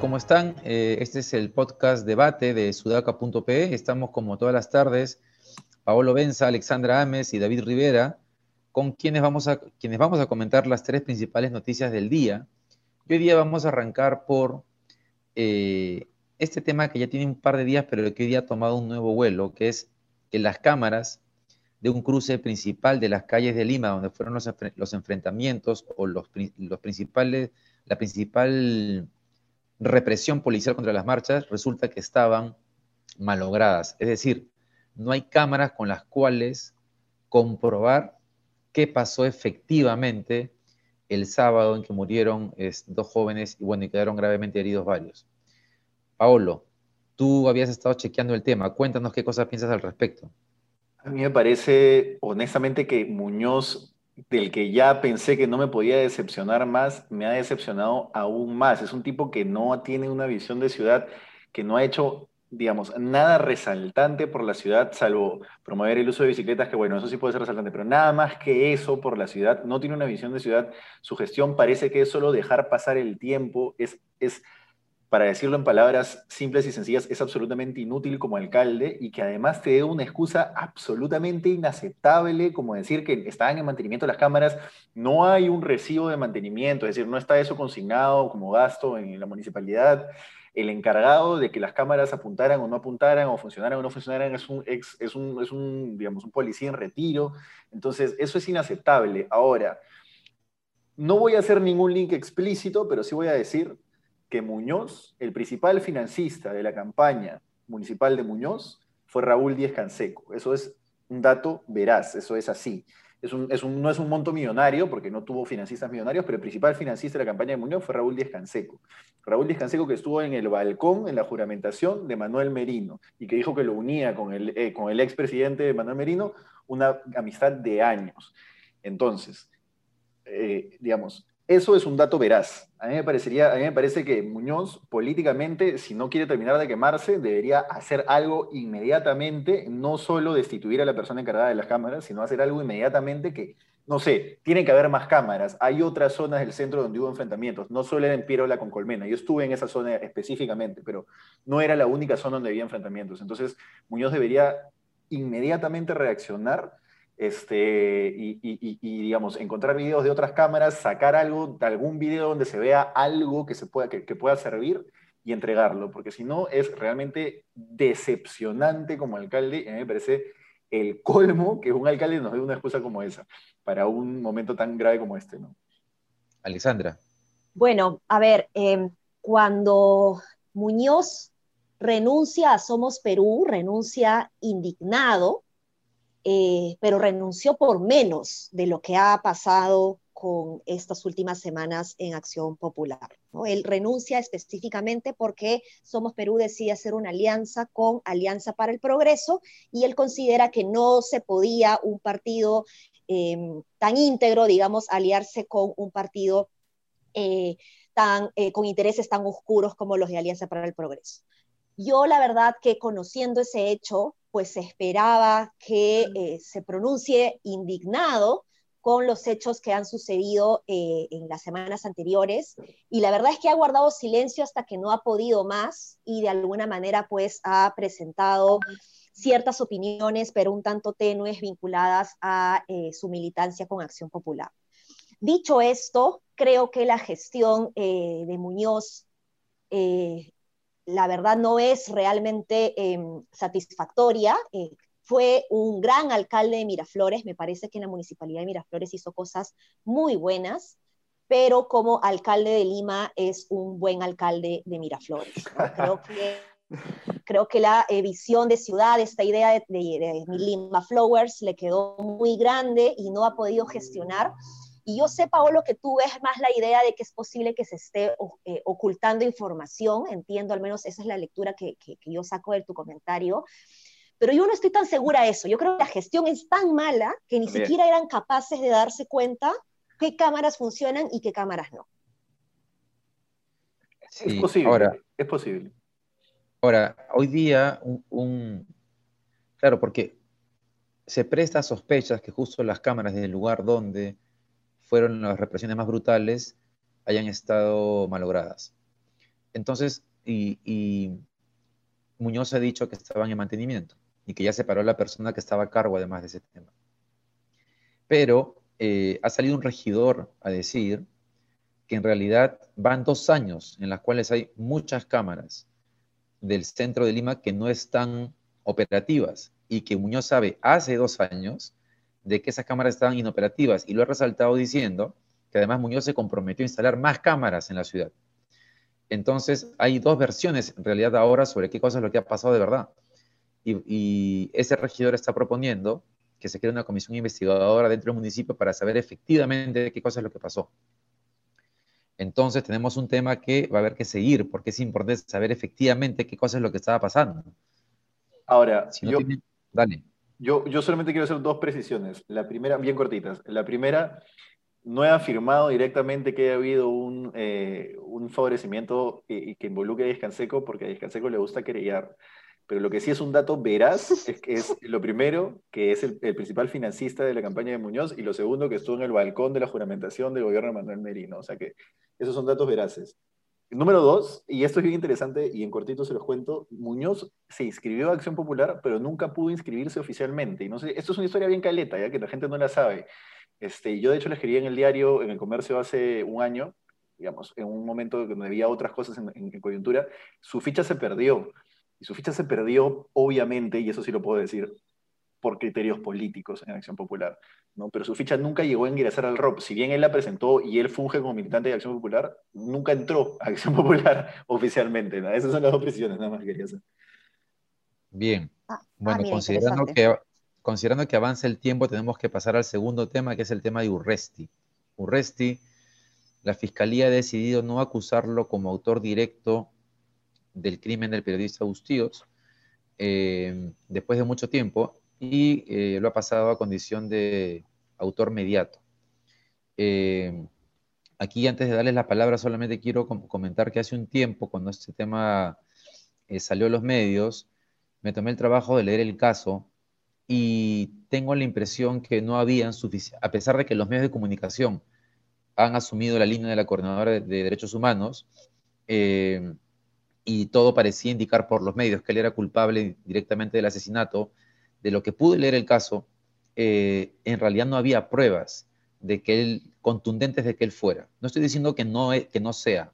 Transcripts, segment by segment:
¿cómo están? Eh, este es el podcast debate de sudaca.pe. Estamos como todas las tardes, Paolo Benza, Alexandra Ames y David Rivera, con quienes vamos a, quienes vamos a comentar las tres principales noticias del día. Y hoy día vamos a arrancar por eh, este tema que ya tiene un par de días, pero que hoy día ha tomado un nuevo vuelo, que es que las cámaras de un cruce principal de las calles de Lima, donde fueron los, los enfrentamientos o los, los principales, la principal represión policial contra las marchas resulta que estaban malogradas. Es decir, no hay cámaras con las cuales comprobar qué pasó efectivamente el sábado en que murieron dos jóvenes y bueno, y quedaron gravemente heridos varios. Paolo, tú habías estado chequeando el tema. Cuéntanos qué cosas piensas al respecto. A mí me parece honestamente que Muñoz del que ya pensé que no me podía decepcionar más, me ha decepcionado aún más. Es un tipo que no tiene una visión de ciudad, que no ha hecho, digamos, nada resaltante por la ciudad, salvo promover el uso de bicicletas, que bueno, eso sí puede ser resaltante, pero nada más que eso por la ciudad, no tiene una visión de ciudad. Su gestión parece que es solo dejar pasar el tiempo, es... es para decirlo en palabras simples y sencillas, es absolutamente inútil como alcalde y que además te dé una excusa absolutamente inaceptable, como decir que estaban en mantenimiento las cámaras, no hay un recibo de mantenimiento, es decir, no está eso consignado como gasto en la municipalidad. El encargado de que las cámaras apuntaran o no apuntaran, o funcionaran o no funcionaran, es un, es un, es un, digamos, un policía en retiro. Entonces, eso es inaceptable. Ahora, no voy a hacer ningún link explícito, pero sí voy a decir que Muñoz, el principal financista de la campaña municipal de Muñoz, fue Raúl Díez Canseco. Eso es un dato veraz, eso es así. Es un, es un, no es un monto millonario, porque no tuvo financistas millonarios, pero el principal financista de la campaña de Muñoz fue Raúl Díez Canseco. Raúl Díez Canseco que estuvo en el balcón en la juramentación de Manuel Merino y que dijo que lo unía con el, eh, con el expresidente de Manuel Merino una amistad de años. Entonces, eh, digamos, eso es un dato veraz. A mí, me parecería, a mí me parece que Muñoz, políticamente, si no quiere terminar de quemarse, debería hacer algo inmediatamente, no solo destituir a la persona encargada de las cámaras, sino hacer algo inmediatamente que, no sé, tiene que haber más cámaras. Hay otras zonas del centro donde hubo enfrentamientos, no solo era en Pierola con Colmena. Yo estuve en esa zona específicamente, pero no era la única zona donde había enfrentamientos. Entonces, Muñoz debería inmediatamente reaccionar este, y, digamos, encontrar videos de otras cámaras, sacar algo, algún video donde se vea algo que, se pueda, que, pueda servir y entregarlo, porque si no es realmente decepcionante como alcalde, y a mí me parece el colmo que un alcalde nos dé una excusa como esa, para un momento tan grave como este, ¿no? Alexandra. Bueno, a ver, em, cuando Muñoz renuncia a Somos Perú, renuncia indignado, eh, pero renunció por menos de lo que ha pasado con estas últimas semanas en Acción Popular. Él renuncia específicamente porque Somos Perú decide hacer una alianza con Alianza para el Progreso y él considera que no se podía un partido em, tan íntegro, digamos, aliarse con un partido eh, tan, eh, con intereses tan oscuros como los de Alianza para el Progreso. Yo la verdad que conociendo ese hecho, pues se esperaba que eh, se pronuncie indignado con los hechos que han sucedido eh, en las semanas anteriores. Y la verdad es que ha guardado silencio hasta que no ha podido más y de alguna manera pues ha presentado ciertas opiniones, pero un tanto tenues vinculadas a eh, su militancia con Acción Popular. Dicho esto, creo que la gestión de Muñoz la verdad no es realmente em, satisfactoria. Eh, fue un gran alcalde de Miraflores, me parece que en la municipalidad de Miraflores hizo cosas muy buenas, pero como alcalde de Lima es un buen alcalde de Miraflores. Creo que la eh, visión de ciudad, esta idea de, de, Lima Flowers le quedó muy grande y no ha podido gestionar y yo sé, Paolo, que tú ves más la idea de que es posible que se esté eh, ocultando información, entiendo, al menos esa es la lectura que, yo saco de tu comentario, Pero yo no estoy tan segura de eso. Yo creo que la gestión es tan mala que ni siquiera eran capaces de darse cuenta qué cámaras funcionan y qué cámaras no. es posible. Ahora, es posible. Ahora, hoy día, un, claro, porque se presta a sospechas que justo las cámaras del lugar donde fueron las represiones más brutales hayan estado malogradas. Entonces, y, Muñoz ha dicho que estaban en mantenimiento y que ya se paró la persona que estaba a cargo además de ese tema. Pero eh, ha salido un regidor a decir que en realidad van dos años en las cuales hay muchas cámaras del centro de Lima que no están operativas y que Muñoz sabe hace dos años de que esas cámaras estaban inoperativas y lo ha resaltado diciendo que además Muñoz se comprometió a instalar más cámaras en la ciudad. Entonces, hay dos versiones en realidad ahora sobre qué cosa es lo que ha pasado de verdad. Y, ese regidor está proponiendo que se cree una comisión investigadora dentro del municipio para saber efectivamente qué cosa es lo que pasó. Entonces, tenemos un tema que va a haber que seguir, porque es importante saber efectivamente qué cosa es lo que estaba pasando. Ahora, yo, dale. Yo, yo solamente quiero hacer dos precisiones. La primera, bien cortitas. La primera, no he afirmado directamente que haya habido un, eh, un favorecimiento que, que involucre a Descanseco, porque a Descanseco le gusta querellar. Pero lo que sí es un dato veraz es que es lo primero, que es el, principal financista de la campaña de Muñoz, y lo segundo, que estuvo en el balcón de la juramentación del gobierno de Manuel Merino. O sea que esos son datos veraces. Número dos, y esto es bien interesante y en cortito se los cuento, Muñoz se inscribió a Acción Popular, pero nunca pudo inscribirse oficialmente. Y no sé, esto es una historia bien caleta, ya que la gente no la sabe. Este, yo de hecho le escribí en el diario, en el comercio hace un año, digamos, en un momento donde había otras cosas en, en coyuntura, su ficha se perdió. Y su ficha se perdió, obviamente, y eso sí lo puedo decir, por criterios políticos en Acción Popular, ¿no? Pero su ficha nunca llegó a ingresar al ROP. Si bien él la presentó y él funge como militante de Acción Popular, nunca entró a Acción Popular oficialmente. Esas son las dos precisiones, nada más que quería hacer. Bien. Ah, bueno, ah, considerando, que, considerando que avanza el tiempo, tenemos que pasar al segundo tema, que es el tema de Urresti. Urresti, la Fiscalía ha decidido no acusarlo como autor directo del crimen del periodista Bustíos, eh, después de mucho tiempo, y eh, lo ha pasado a condición de autor mediato. Eh, aquí, antes de darles la palabra, solamente quiero comentar que hace un tiempo, cuando este tema eh, salió a los medios, me tomé el trabajo de leer el caso y tengo la impresión que no habían suficiente, a pesar de que los medios de comunicación han asumido la línea de la Coordinadora de, Derechos Humanos, y todo parecía indicar por los medios que él era culpable directamente del asesinato, de lo que pude leer el caso, eh, en realidad no había pruebas de que él, contundentes de que él fuera. No estoy diciendo que no, e, que no sea,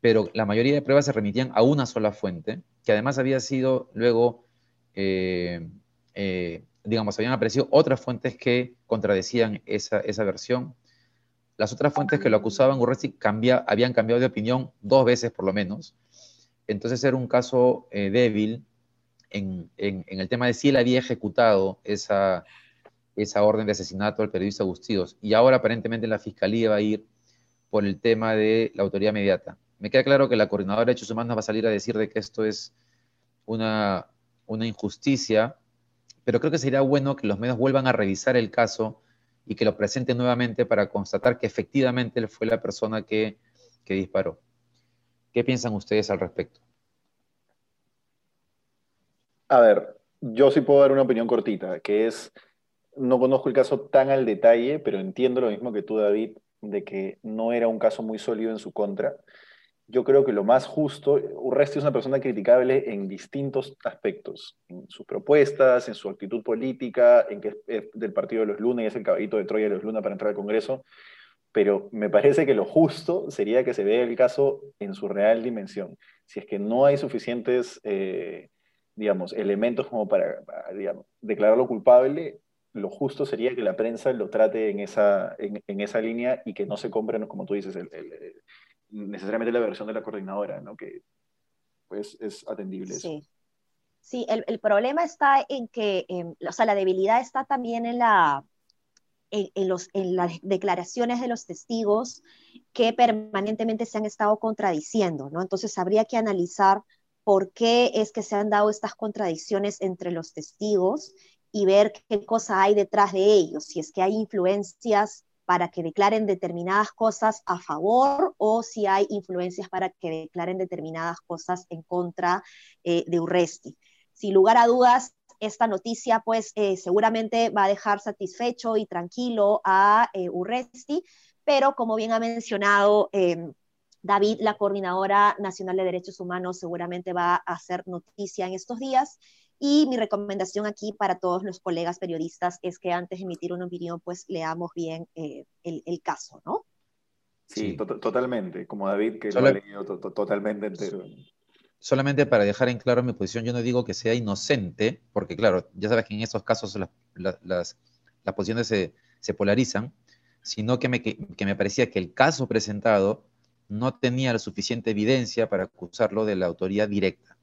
pero la mayoría de pruebas se remitían a una sola fuente, que además había sido luego, eh, eh, digamos, habían aparecido otras fuentes que contradecían esa, versión. Las otras fuentes que lo acusaban, Urresti, habían cambiado de opinión dos veces por lo menos. Entonces era un caso débil en, el tema de si él había ejecutado esa, orden de asesinato al periodista Agustíos. Y ahora aparentemente la fiscalía va a ir por el tema de la autoridad inmediata. Me queda claro que la coordinadora de Hechos Humanos va a salir a decir de que esto es una, injusticia, pero creo que sería bueno que los medios vuelvan a revisar el caso y que lo presenten nuevamente para constatar que efectivamente él fue la persona que disparó. ¿Qué piensan ustedes al respecto? A ver, yo sí puedo dar una opinión cortita, que es, no conozco el caso tan al detalle, pero entiendo lo mismo que tú, David, de que no era un caso muy sólido en su contra. Yo creo que lo más justo, Urresti es una persona criticable en distintos aspectos, en sus propuestas, en su actitud política, en que es del partido de los Luna y es el caballito de Troya de los Luna para entrar al Congreso, pero me parece que lo justo sería que se vea el caso en su real dimensión. Si es que no hay suficientes eh, digamos, elementos como para, digamos, declararlo culpable, lo justo sería que la prensa lo trate en esa, en, esa línea y que no se compren, como tú dices, necesariamente la versión de la coordinadora, ¿no? que pues es atendible. Sí, sí el, problema está en que, em, o sea, la debilidad está también en, la, en, los, en las declaraciones de los testigos que permanentemente se han estado contradiciendo, ¿no? Entonces habría que analizar por qué es que se han dado estas contradicciones entre los testigos y ver qué cosa hay detrás de ellos, si es que hay influencias para que declaren determinadas cosas a favor o si hay influencias para que declaren determinadas cosas en contra eh, de Urresti. Sin lugar a dudas, esta noticia pues eh, seguramente va a dejar satisfecho y tranquilo a eh, Urresti, pero como bien ha mencionado em, David, la coordinadora nacional de derechos humanos, seguramente va a hacer noticia en estos días y mi recomendación aquí para todos los colegas periodistas es que antes de emitir una opinión, pues leamos bien eh, el, caso, ¿no? Sí, totalmente, como David, que lo ha leído totalmente entero. Solamente para dejar en claro mi posición, yo no digo que sea inocente, porque claro, ya sabes que en estos casos las, posiciones se, polarizan, sino que me, que me parecía que el caso presentado no tenía la suficiente evidencia para acusarlo de la autoría directa.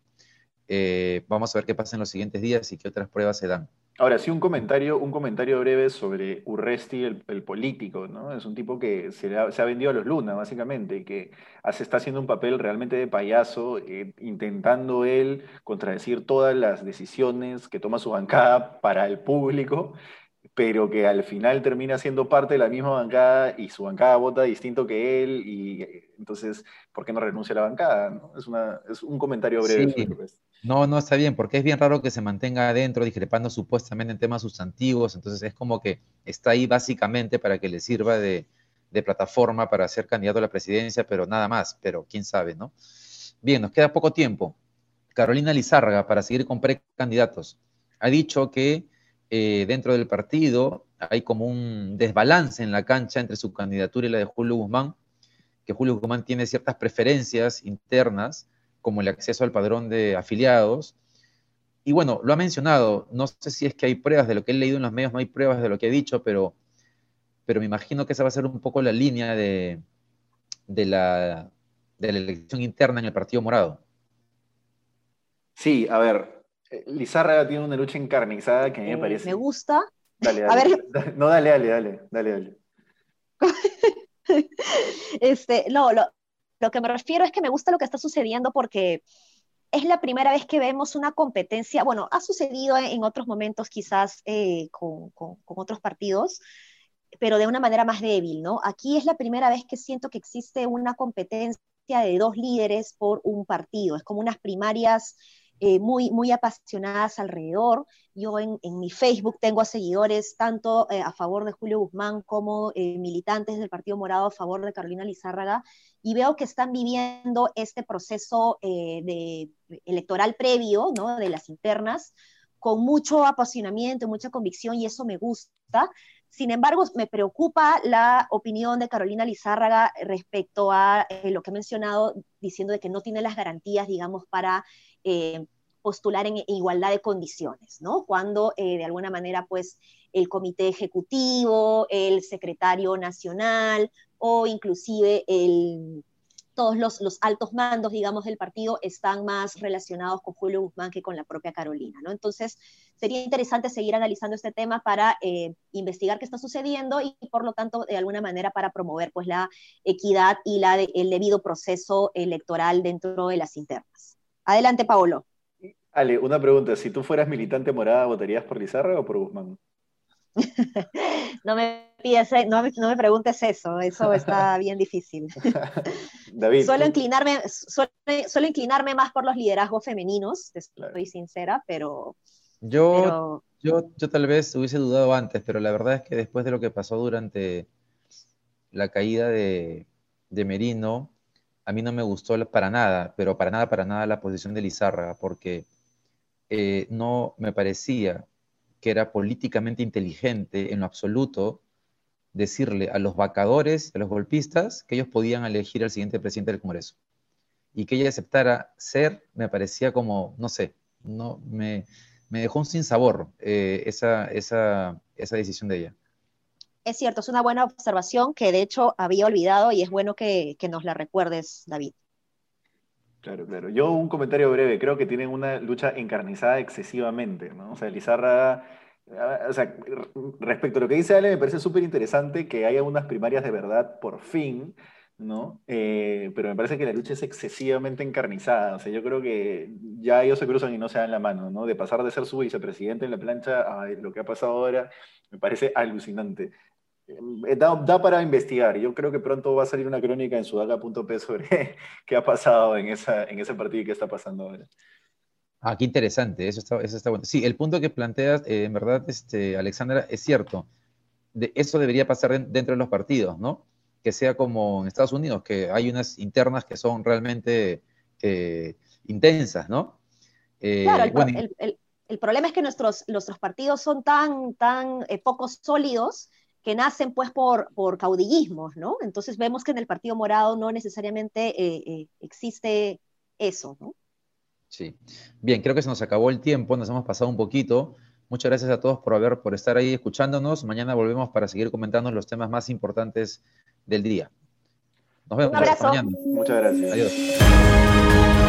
Eh, vamos a ver qué pasa en los siguientes días y qué otras pruebas se dan. Ahora, sí, un comentario, un comentario breve sobre Urresti, el, político, ¿no? Es un tipo que se, ha, vendido a los Luna, básicamente, y que hace, está haciendo un papel realmente de payaso, eh, intentando él contradecir todas las decisiones que toma su bancada para el público, pero que al final termina siendo parte de la misma bancada y su bancada vota distinto que él, y eh, entonces, ¿por qué no renuncia a la bancada? Es, una, es un comentario breve sobre no, no está bien, porque es bien raro que se mantenga adentro discrepando supuestamente en temas sustantivos, entonces es como que está ahí básicamente para que le sirva de, plataforma para ser candidato a la presidencia, pero nada más, pero quién sabe, ¿no? Bien, nos queda poco tiempo. Carolina Lizárraga, para seguir con precandidatos, ha dicho que eh, dentro del partido hay como un desbalance en la cancha entre su candidatura y la de Julio Guzmán, que Julio Guzmán tiene ciertas preferencias internas como el acceso al padrón de afiliados. Y bueno, lo ha mencionado, no sé si es que hay pruebas de lo que he leído en los medios, no hay pruebas de lo que he dicho, pero, pero me imagino que esa va a ser un poco la línea de, de, la, de la elección interna en el Partido Morado. Sí, a ver, eh, Lizárraga tiene una lucha encarnizada que a mí me eh, parece. Me gusta. Dale, dale. A ver. No, dale, dale, dale, dale, dale. este, no, lo, lo que me refiero es que me gusta lo que está sucediendo porque es la primera vez que vemos una competencia, bueno, ha sucedido en otros momentos quizás eh, con, otros partidos, pero de una manera más débil, ¿no? Aquí es la primera vez que siento que existe una competencia de dos líderes por un partido, es como unas primarias eh, muy, muy apasionadas alrededor. Yo en, mi Facebook tengo a seguidores tanto eh, a favor de Julio Guzmán como eh, militantes del Partido Morado a favor de Carolina Lizárraga y veo que están viviendo este proceso de, electoral previo, ¿no? de las internas, con mucho apasionamiento, mucha convicción y eso me gusta. Sin embargo, me preocupa la opinión de Carolina Lizárraga respecto a lo que he mencionado, diciendo de que no tiene las garantías, digamos, para eh, postular en igualdad de condiciones, ¿no? Cuando eh, de alguna manera, pues, el comité ejecutivo, el secretario nacional o inclusive el, todos los, altos mandos, digamos, del partido están más relacionados con Julio Guzmán que con la propia Carolina, ¿no? Entonces, sería interesante seguir analizando este tema para eh, investigar qué está sucediendo y, por lo tanto, de alguna manera para promover, pues, la equidad y la el debido proceso electoral dentro de las internas. Adelante, Paolo. Ale, una pregunta. Si tú fueras militante morada, ¿votarías por Lizarra o por Guzmán? no, me pides, no, me, preguntes eso, eso está bien difícil. David. Suelo inclinarme, suelo, inclinarme más por los liderazgos femeninos, estoy sincera, pero... Yo, Yo, yo tal vez hubiese dudado antes, pero la verdad es que después de lo que pasó durante la caída de, de Merino, a mí no me gustó para nada, pero para nada, para nada la posición de Lizárraga, porque eh, no me parecía que era políticamente inteligente en lo absoluto decirle a los vacadores, a los golpistas, que ellos podían elegir al siguiente presidente del Congreso. Y que ella aceptara ser, me parecía como, no sé, no, me, dejó un sinsabor eh, esa, esa, esa decisión de ella. Es cierto, es una buena observación que de hecho había olvidado y es bueno que, nos la recuerdes, David. Claro, claro. Yo un comentario breve, creo que tienen una lucha encarnizada excesivamente, ¿no? O sea, Lizarra, o sea, respecto a lo que dice Ale, me parece súper interesante que haya unas primarias de verdad por fin, ¿no? Eh, pero me parece que la lucha es excesivamente encarnizada. O sea, yo creo que ya ellos se cruzan y no se dan la mano, ¿no? De pasar de ser su vicepresidente en la plancha a lo que ha pasado ahora, me parece alucinante. Eh, da, para investigar. Yo creo que pronto va a salir una crónica en sudaca.p sobre qué ha pasado en, esa, en ese partido y qué está pasando ahora. Ah, qué interesante, eso está, eso está bueno. Sí, el punto que planteas, eh, en verdad, este, Alexandra, es cierto. De, eso debería pasar dentro de los partidos, ¿no? Que sea como en Estados Unidos, que hay unas internas que son realmente eh, intensas, ¿no? claro, el, el, problema es que nuestros, nuestros partidos son tan, tan poco sólidos que nacen pues por, por caudillismos, ¿no? Entonces vemos que en el Partido Morado no necesariamente eh, eh, existe eso, ¿no? Sí. Bien, creo que se nos acabó el tiempo, nos hemos pasado un poquito. Muchas gracias a todos por haber, por estar ahí escuchándonos. Mañana volvemos para seguir comentando los temas más importantes del día. Nos vemos. Un abrazo. Muchas gracias. Adiós.